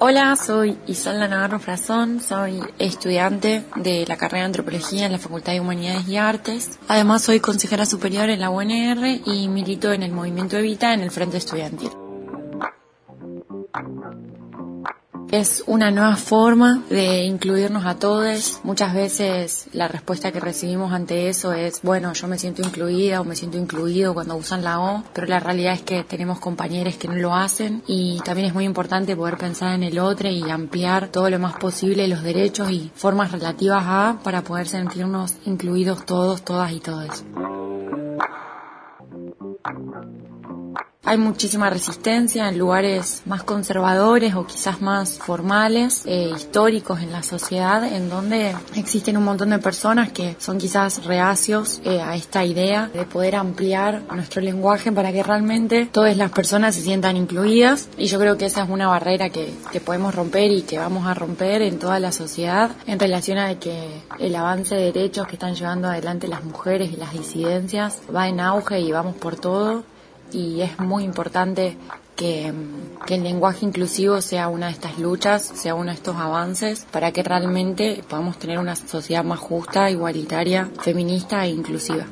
Hola, soy Isolda Navarro Frazón, soy estudiante de la carrera de Antropología en la Facultad de Humanidades y Artes. Además soy consejera superior en la UNR y milito en el movimiento Evita en el Frente Estudiantil. Es una nueva forma de incluirnos a todos. Muchas veces la respuesta que recibimos ante eso es, bueno, yo me siento incluida o me siento incluido cuando usan la O, pero la realidad es que tenemos compañeros que no lo hacen y también es muy importante poder pensar en el otro y ampliar todo lo más posible los derechos y formas relativas a para poder sentirnos incluidos todos, todas y todos. Hay muchísima resistencia en lugares más conservadores o quizás más formales, eh, históricos en la sociedad, en donde existen un montón de personas que son quizás reacios eh, a esta idea de poder ampliar nuestro lenguaje para que realmente todas las personas se sientan incluidas. Y yo creo que esa es una barrera que, que podemos romper y que vamos a romper en toda la sociedad en relación a que el avance de derechos que están llevando adelante las mujeres y las disidencias va en auge y vamos por todo y es muy importante que, que, el lenguaje inclusivo sea una de estas luchas, sea uno de estos avances para que realmente podamos tener una sociedad más justa, igualitaria, feminista e inclusiva.